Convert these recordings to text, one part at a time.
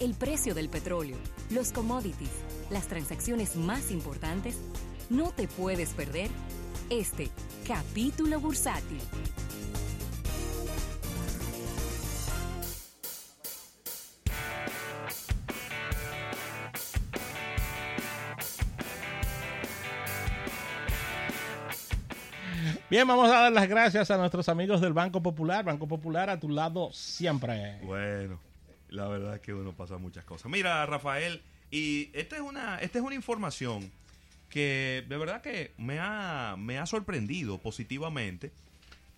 el precio del petróleo, los commodities, las transacciones más importantes, no te puedes perder este capítulo bursátil. Bien, vamos a dar las gracias a nuestros amigos del Banco Popular. Banco Popular a tu lado siempre. Bueno, la verdad es que uno pasa muchas cosas. Mira, Rafael, y esta es una, esta es una información que de verdad que me ha, me ha sorprendido positivamente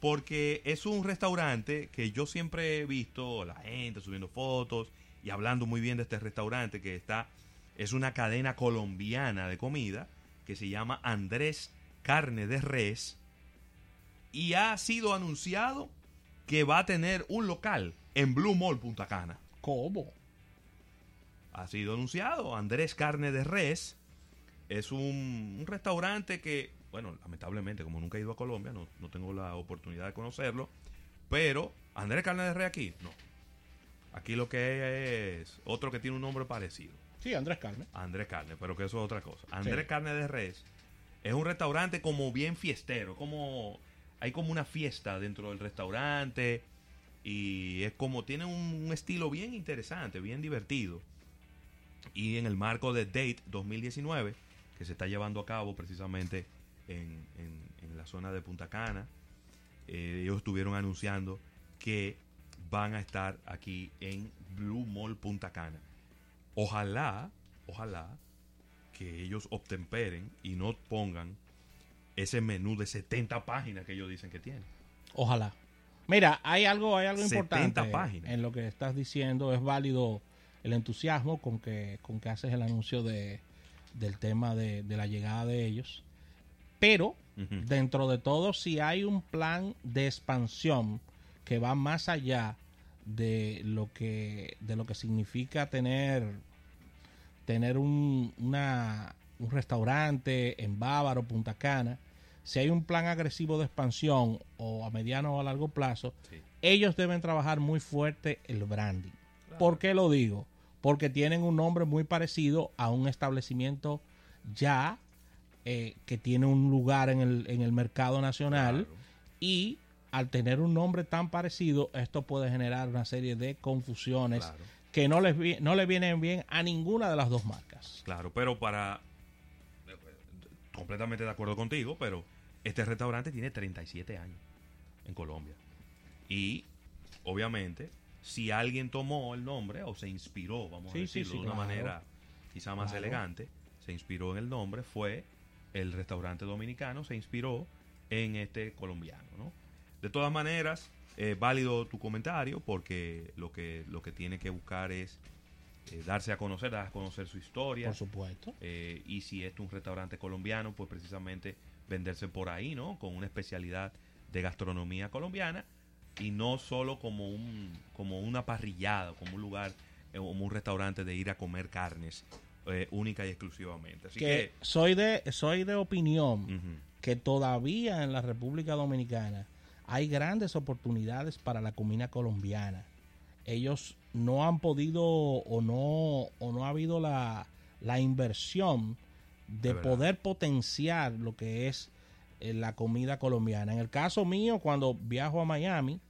porque es un restaurante que yo siempre he visto la gente subiendo fotos y hablando muy bien de este restaurante que está es una cadena colombiana de comida que se llama Andrés Carne de Res y ha sido anunciado que va a tener un local en Blue Mall Punta Cana. ¿Cómo? Ha sido anunciado Andrés Carne de Res. Es un, un restaurante que, bueno, lamentablemente, como nunca he ido a Colombia, no, no tengo la oportunidad de conocerlo. Pero, Andrés Carne de Res aquí, no. Aquí lo que es otro que tiene un nombre parecido. Sí, Andrés Carne. Andrés Carne, pero que eso es otra cosa. Andrés Sí. Carne de Res es un restaurante como bien fiestero, como hay como una fiesta dentro del restaurante y es como tiene un, estilo bien interesante, bien divertido. Y en el marco de Date 2019, que se está llevando a cabo precisamente en, en- en la zona de Punta Cana, eh, ellos estuvieron anunciando que van a estar aquí en Blue Mall Punta Cana. Ojalá, ojalá que ellos obtemperen y no pongan ese menú de 70 páginas que ellos dicen que tienen. Ojalá. Mira, hay algo, hay algo 70 importante páginas. en lo que estás diciendo. Es válido el entusiasmo con que, con que haces el anuncio de, del tema de, de la llegada de ellos. Pero, dentro de todo, si hay un plan de expansión que va más allá de lo que, de lo que significa tener, tener un, una- un restaurante en Bávaro, Punta Cana, si hay un plan agresivo de expansión o a mediano o a largo plazo, Sí. ellos deben trabajar muy fuerte el branding. ¿Por qué lo digo? Porque tienen un nombre muy parecido a un establecimiento ya eh, que tiene un lugar en el, en el mercado nacional Claro. y al tener un nombre tan parecido, esto puede generar una serie de confusiones Claro. que no les, no le vienen bien a ninguna de las dos marcas. Claro, pero para... Completamente de acuerdo contigo, pero este restaurante tiene 37 años en Colombia. Y, obviamente, si alguien tomó el nombre o se inspiró, vamos Sí, a decirlo sí, de una claro. manera quizá más Claro. elegante, se inspiró en el nombre, fue el restaurante dominicano, se inspiró en este colombiano, ¿no? De todas maneras, es válido tu comentario porque lo que, lo que tiene que buscar es eh, darse a conocer, dar a conocer su historia. Por supuesto. Eh, y si es un restaurante colombiano, pues precisamente venderse por ahí, ¿no? Con una especialidad de gastronomía colombiana y no solo como un como una parrillada, como un lugar, eh, como un restaurante de ir a comer carnes única y exclusivamente. Así que que, soy de soy de opinión que todavía en la República Dominicana hay grandes oportunidades para la comida colombiana. Ellos no han podido o no o no ha habido la, la inversión de poder potenciar lo que es eh, la comida colombiana. En el caso mío, cuando viajo a Miami,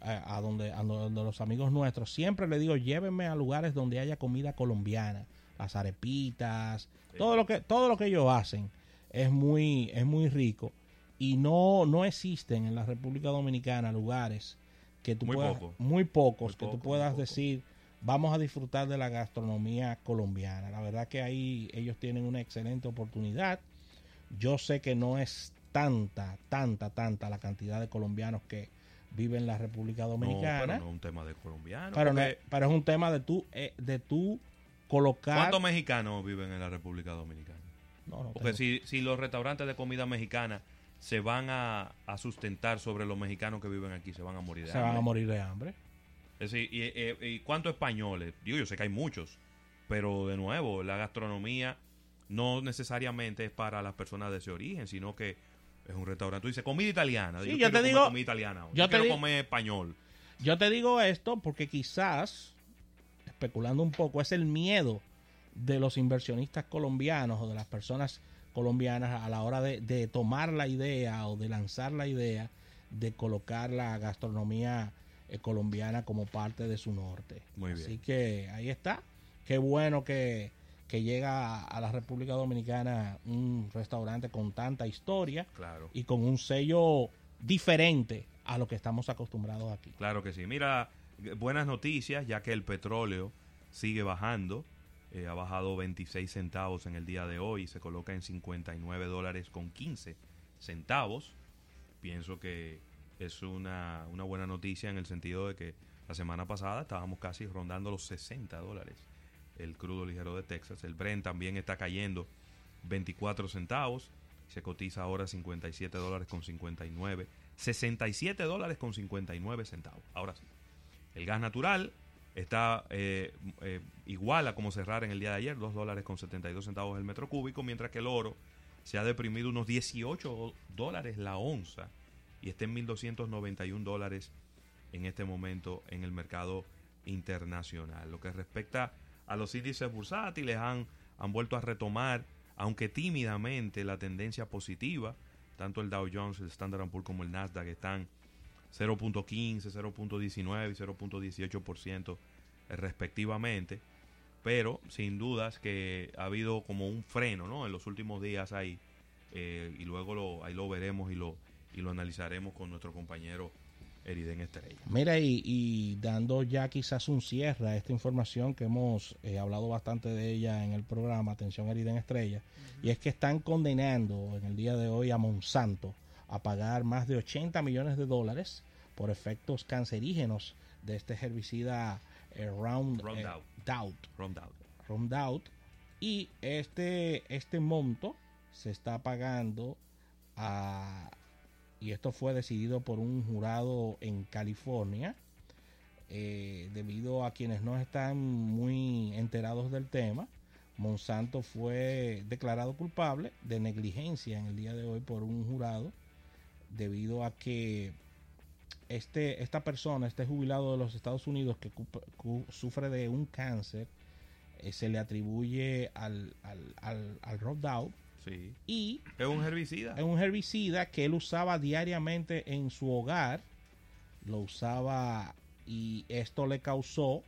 a, a donde, a donde los amigos nuestros, siempre le digo, llévenme a lugares donde haya comida colombiana, las arepitas, todo lo que todo lo que ellos hacen es muy es muy rico. Y no no existen en la República Dominicana lugares que tú Muy puedas poco. muy pocos Muy que poco, tú puedas decir vamos a disfrutar de la gastronomía colombiana. La verdad que ahí ellos tienen una excelente oportunidad. Yo sé que no es tanta, tanta, tanta la cantidad de colombianos que viven en la República no, Dominicana. pero no es un tema de colombiano. pero, no- pero es un tema de tú, eh, de tú colocar. ¿Cuántos mexicanos viven en la República Dominicana? No, no Porque tengo- si, si los restaurantes de comida mexicana se van a, a sustentar sobre los mexicanos que viven aquí, se van a morir de se van hambre. a morir de hambre. Es decir, y, y- y cuántos españoles? Digo, yo sé que hay muchos, pero de nuevo, la gastronomía no necesariamente es para las personas de ese origen, sino que es un restaurante. Tú dices, comida italiana. Sí, yo te digo- comida italiana. yo Yo, te quiero di- comer español. Yo te digo esto porque quizás, especulando un poco, es el miedo de los inversionistas colombianos o de las personas colombianas a la hora de, de tomar la idea o de lanzar la idea de colocar la gastronomía eh, colombiana como parte de su norte. Muy bien. Así que ahí está. Qué bueno que, que llega a la República Dominicana un restaurante con tanta historia Claro. y con un sello diferente a lo que estamos acostumbrados aquí. Claro que sí. Mira, buenas noticias, ya que el petróleo sigue bajando. Eh, ha bajado 26 centavos en el día de hoy se coloca en 59 dólares con 15 centavos. Pienso que es una, una buena noticia en el sentido de que la semana pasada estábamos casi rondando los 60 dólares el crudo ligero de Texas. El Brent también está cayendo 24 centavos. Se cotiza ahora 57 dólares con 59. 67 dólares con 59 centavos. Ahora sí. El gas natural está eh, eh, igual a como cerrar en el día de ayer, 2 dólares con 72 centavos el metro cúbico, mientras que el oro se ha deprimido unos 18 dólares la onza y está en 1.291 dólares en este momento en el mercado internacional. Lo que respecta a los índices bursátiles, han, han vuelto a retomar, aunque tímidamente, la tendencia positiva. Tanto el Dow Jones, el Standard Poor's como el Nasdaq están 0.15, 0.19 y 0.18% respectivamente. Pero sin dudas que ha habido como un freno ¿no? en los últimos días ahí. eh, y luego lo, ahí lo veremos y lo, y lo analizaremos con nuestro compañero Eriden Estrella. Mira, y, y dando ya quizás un cierre a esta información que hemos eh, hablado bastante de ella en el programa, atención Eriden Estrella, y es que están condenando en el día de hoy a Monsanto a pagar más de 80 millones de dólares por efectos cancerígenos de este herbicida eh, Round, Roundup. eh, Doubt. Roundout. Roundout y este este monto se está pagando a y esto fue decidido por un jurado en California eh, debido a quienes no están muy enterados del tema Monsanto fue declarado culpable de negligencia en el día de hoy por un jurado debido a que este, esta persona, este jubilado de los Estados Unidos que sufre de un cáncer, eh, se le atribuye al, al, al, al Roundup Sí. y Es un herbicida. es un herbicida que él usaba diariamente en su hogar, lo usaba y esto le causó,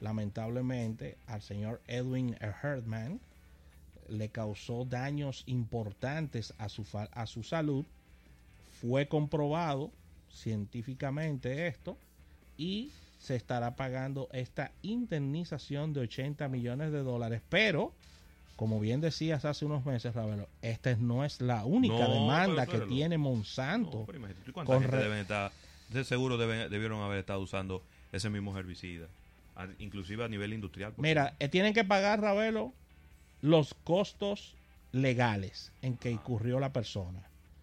lamentablemente, al señor Edwin Herdman, le causó daños importantes a su, a su salud. Fue comprobado científicamente esto y se estará pagando esta indemnización de 80 millones de dólares. Pero, como bien decías hace unos meses, Ravelo, esta no es la única No, demanda que tiene No, Monsanto. pero imagínate, ¿y ¿Cuánta Con gente deben estar? De seguro deben, debieron haber estado usando ese mismo herbicida. A- inclusive a nivel industrial. Mira, eh, tienen que pagar, Ravelo, los costos legales en que incurrió la persona,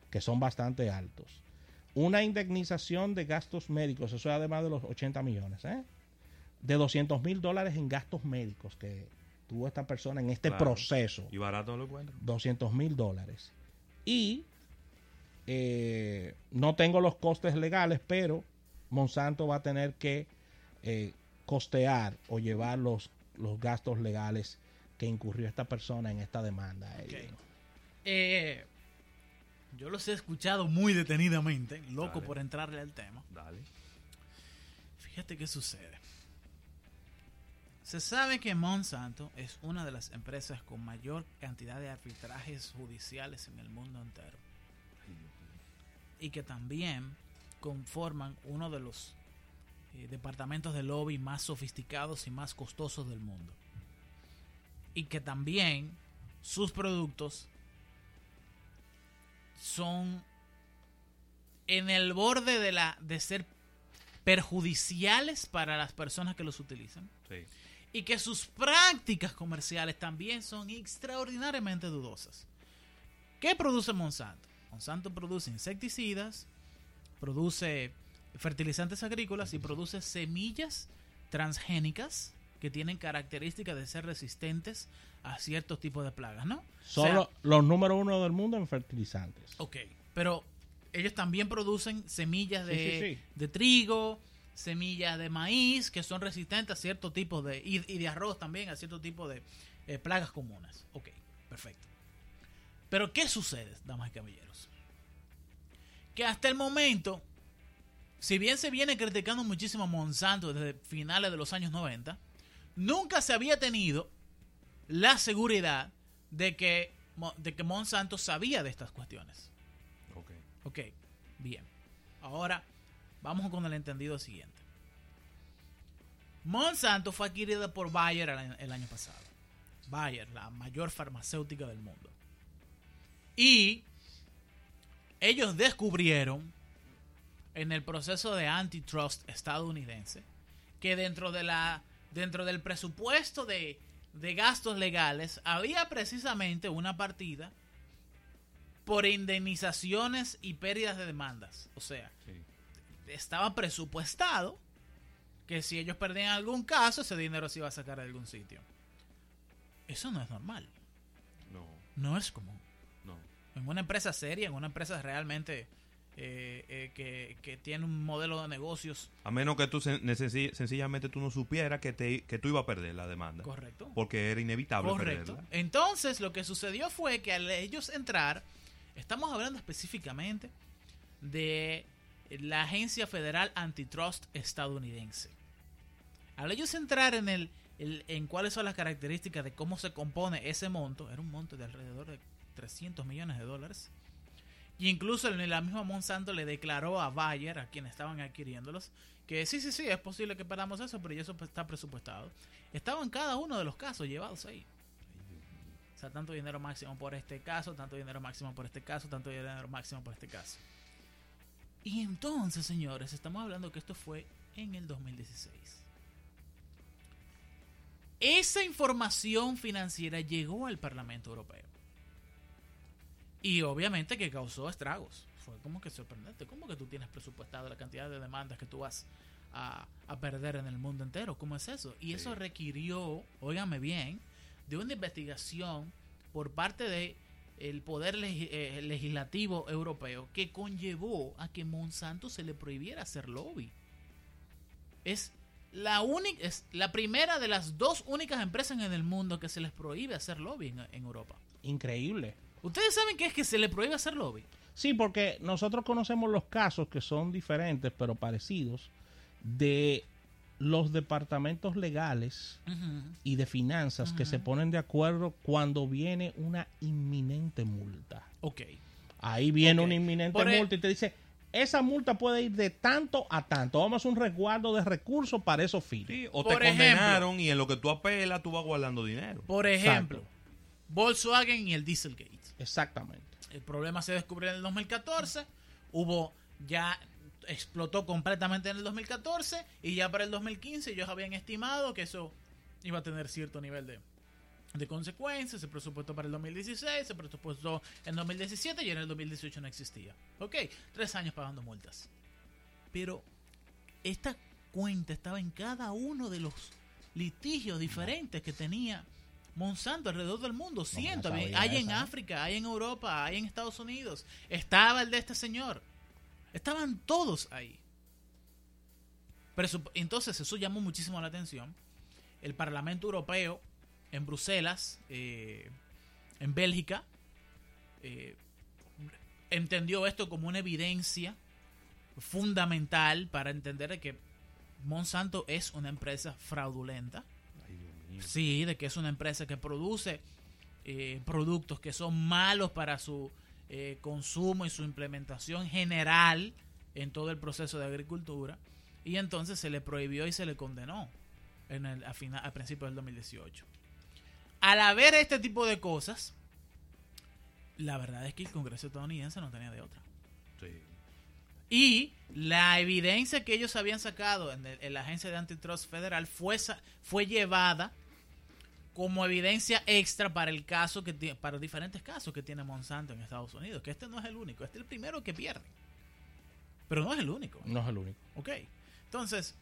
que son bastante altos. Una indemnización de gastos médicos, eso es además de los 80 millones, ¿eh? de 200 mil dólares en gastos médicos que tuvo esta persona en este Claro. proceso. Y barato no lo encuentran. 200 mil dólares. Y eh, no tengo los costes legales, pero Monsanto va a tener que eh, costear o llevar los, los gastos legales que incurrió esta persona en esta demanda. Ok. Eh, Eh, yo los he escuchado muy detenidamente, loco Dale. por entrarle al tema. Dale. Fíjate qué sucede. Se sabe que Monsanto es una de las empresas con mayor cantidad de arbitrajes judiciales en el mundo entero. Y que también conforman uno de los eh, departamentos de lobby más sofisticados y más costosos del mundo. Y que también sus productos son en el borde de la de ser perjudiciales para las personas que los utilizan Sí. y que sus prácticas comerciales también son extraordinariamente dudosas. ¿Qué produce Monsanto? Monsanto produce insecticidas, produce fertilizantes agrícolas y produce semillas transgénicas que tienen características de ser resistentes a ciertos tipos de plagas, ¿no? son O sea, lo- los número uno del mundo en fertilizantes. Ok, pero ellos también producen semillas de, sí, sí. de trigo, semillas de maíz que son resistentes a cierto tipo de... y, y de arroz también, a cierto tipo de eh, plagas comunes. Ok, perfecto. Pero ¿qué sucede, damas y caballeros? Que hasta el momento, si bien se viene criticando muchísimo a Monsanto desde finales de los años 90, nunca se había tenido la seguridad de que, de que Monsanto sabía de estas cuestiones. Ok. Ok, bien. Ahora vamos con el entendido siguiente. Monsanto fue adquirida por Bayer el año pasado. Bayer, la mayor farmacéutica del mundo. Y ellos descubrieron en el proceso de antitrust estadounidense que dentro de la dentro del presupuesto de, de gastos legales había precisamente una partida por indemnizaciones y pérdidas de demandas. O sea, Sí. estaba presupuestado que si ellos perdían algún caso, ese dinero se iba a sacar de algún sitio. Eso no es normal. No, No es común. no. En una empresa seria, en una empresa realmente eh, eh, que, que tiene un modelo de negocios A menos que tú sen- sencillamente tú no supieras que, te, que tú ibas a perder la demanda. correcto. Porque era inevitable Correcto. perderla. Entonces, lo que sucedió fue que al ellos entrar, estamos hablando específicamente de la Agencia Federal Antitrust estadounidense. Al ellos entrar en el, el- en cuáles son las características de cómo se compone ese monto, era un monto de alrededor de 300 millones de dólares. Y incluso la misma Monsanto le declaró a Bayer, a quienes estaban adquiriéndolos, que sí, sí, sí, es posible que perdamos eso, pero ya eso está presupuestado. Estaban cada uno de los casos llevados ahí. O sea, tanto dinero máximo por este caso, tanto dinero máximo por este caso, tanto dinero máximo por este caso. Y entonces, señores, estamos hablando que esto fue en el 2016. Esa información financiera llegó al Parlamento Europeo. Y obviamente que causó estragos. Fue como que sorprendente. ¿Cómo que tú tienes presupuestado la cantidad de demandas que tú vas a, a perder en el mundo entero? ¿Cómo es eso? Y eso requirió, óigame bien, de una investigación por parte de el poder eh, legislativo europeo que conllevó a que Monsanto se le prohibiera hacer lobby. Es la única, es la primera de las dos únicas empresas en el mundo que se les prohíbe hacer lobby en, en Europa. Increíble. ¿Ustedes saben qué es que se le prohíbe hacer lobby? Sí, porque nosotros conocemos los casos que son diferentes pero parecidos de los departamentos legales y de finanzas que se ponen de acuerdo cuando viene una inminente multa. Ok. Ahí viene una inminente Por e- multa y te dice, esa multa puede ir de tanto a tanto. Vamos a hacer un resguardo de recursos para esos fines. Sí, o Por te ejemplo. condenaron y en lo que tú apelas tú vas guardando dinero. Por ejemplo, Volkswagen y el Dieselgate. Exactamente. El problema se descubrió en el 2014. Hubo ya explotó completamente en el 2014 y ya para el 2015 ellos habían estimado que eso iba a tener cierto nivel de, de consecuencias. Se presupuestó para el 2016, se presupuestó en 2017 y en el 2018 no existía. Ok, tres años pagando multas. Pero esta cuenta estaba en cada uno de los litigios diferentes que tenía Monsanto alrededor del mundo. Siento, sabía hay en esa, ¿eh? África, hay en Europa, hay en Estados Unidos. Estaba el de este señor. Estaban todos ahí. Presup- Entonces eso llamó muchísimo la atención. El Parlamento Europeo en Bruselas, eh, en Bélgica, eh, entendió esto como una evidencia fundamental para entender de que Monsanto es una empresa fraudulenta. Sí, de que es una empresa que produce eh, productos que son malos para su eh, consumo y su implementación general en todo el proceso de agricultura. Y entonces se le prohibió y se le condenó en el, a, final, a principios del 2018. Al haber este tipo de cosas, la verdad es que el Congreso estadounidense no tenía de otra. Sí. Y la evidencia que ellos habían sacado en, el- en la agencia de antitrust federal fue, fue llevada como evidencia extra para el caso que para diferentes casos que tiene Monsanto en Estados Unidos, que este no es el único, este es el primero que pierde. Pero no es el único. No es el único. Ok. Entonces,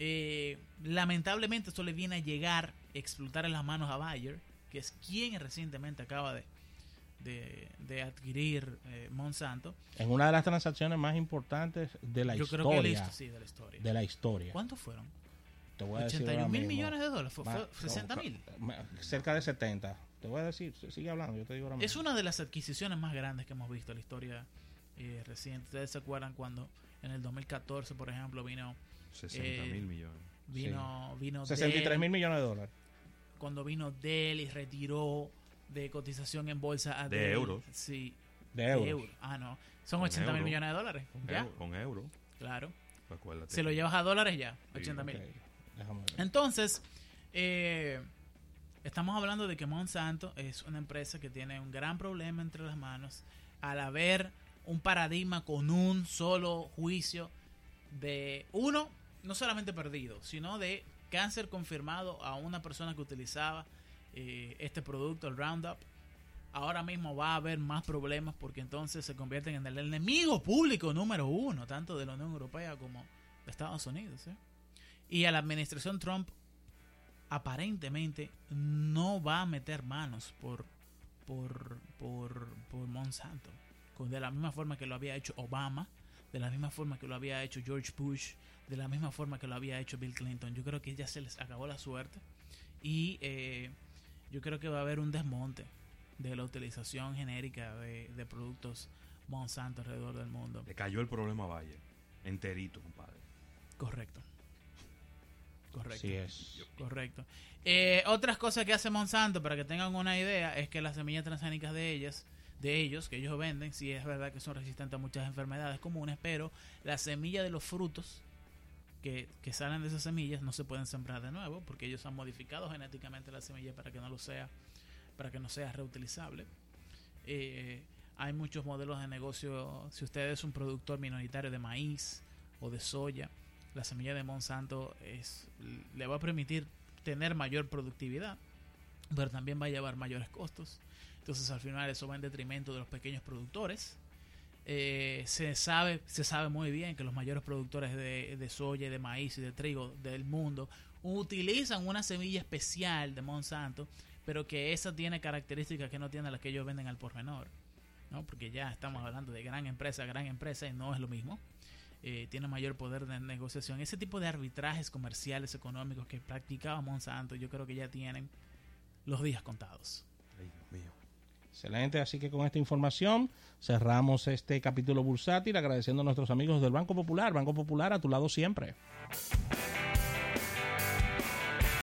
eh, lamentablemente esto le viene a llegar, explotar en las manos a Bayer, que es quien recientemente acaba de, de, de adquirir eh, Monsanto. En una de las transacciones más importantes de la Yo historia. creo que listo, sí, de la historia. De la historia. ¿Cuántos fueron? Te voy a decir 81 ahora mil millones de dólares. Fue, fue 60 mil. Cerca de 70. Te voy a decir, sigue hablando, yo te digo ahora mismo. Es una de las adquisiciones más grandes que hemos visto en la historia eh, reciente. Ustedes se acuerdan cuando en el 2014, por ejemplo, vino 60 Eh, mil millones. vino vino 63 Dell, mil millones de dólares. cuando vino Dell y retiró de cotización en bolsa a De Dell. euros. Sí, De de euros. euros. Ah, no. Son Con 80 mil millones de dólares. Ya, Euro- con euro. claro. Acuérdate. Se lo llevas a dólares ya, Sí, 80 mil. Ok, déjame ver. Entonces, eh, estamos hablando de que Monsanto es una empresa que tiene un gran problema entre las manos al haber un paradigma con un solo juicio de uno, no solamente perdido, sino de cáncer confirmado a una persona que utilizaba eh, este producto, el Roundup. Ahora mismo va a haber más problemas porque entonces se convierten en el enemigo público número uno, tanto de la Unión Europea como de Estados Unidos. Y a la administración Trump aparentemente no va a meter manos por, por, por, por Monsanto. De la misma forma que lo había hecho Obama, de la misma forma que lo había hecho George Bush, de la misma forma que lo había hecho Bill Clinton. Yo creo que ya se les acabó la suerte y eh, yo creo que va a haber un desmonte de la utilización genérica de, de productos Monsanto alrededor del mundo. Le cayó el problema a Bayer. Enterito, compadre. Correcto. Correcto. Así es. Correcto. Eh, otras cosas que hace Monsanto, para que tengan una idea, es que las semillas transgénicas de ellas, de ellos, que ellos venden, sí es verdad que son resistentes a muchas enfermedades comunes, pero las semillas de los frutos que, que salen de esas semillas no se pueden sembrar de nuevo, porque ellos han modificado genéticamente la semilla para que no lo sea, para que no sea reutilizable. Eh, hay muchos modelos de negocio. Si usted es un productor minoritario de maíz o de soya, la semilla de Monsanto es, le va a permitir tener mayor productividad, pero también va a llevar mayores costos. Entonces al final eso va en detrimento de los pequeños productores. Eh, se sabe se sabe muy bien que los mayores productores de, de soya, de maíz y de trigo del mundo utilizan una semilla especial de Monsanto, pero que esa tiene características que no tiene las que ellos venden al por menor. ¿no? Porque ya estamos hablando de gran empresa, gran empresa y no es lo mismo eh, tiene mayor poder de negociación. Ese tipo de arbitrajes comerciales, económicos que practicaba Monsanto, yo creo que ya tienen los días contados. Ay, Dios mío. Excelente, así que con esta información cerramos este capítulo bursátil agradeciendo a nuestros amigos del Banco Popular. Banco Popular a tu lado siempre.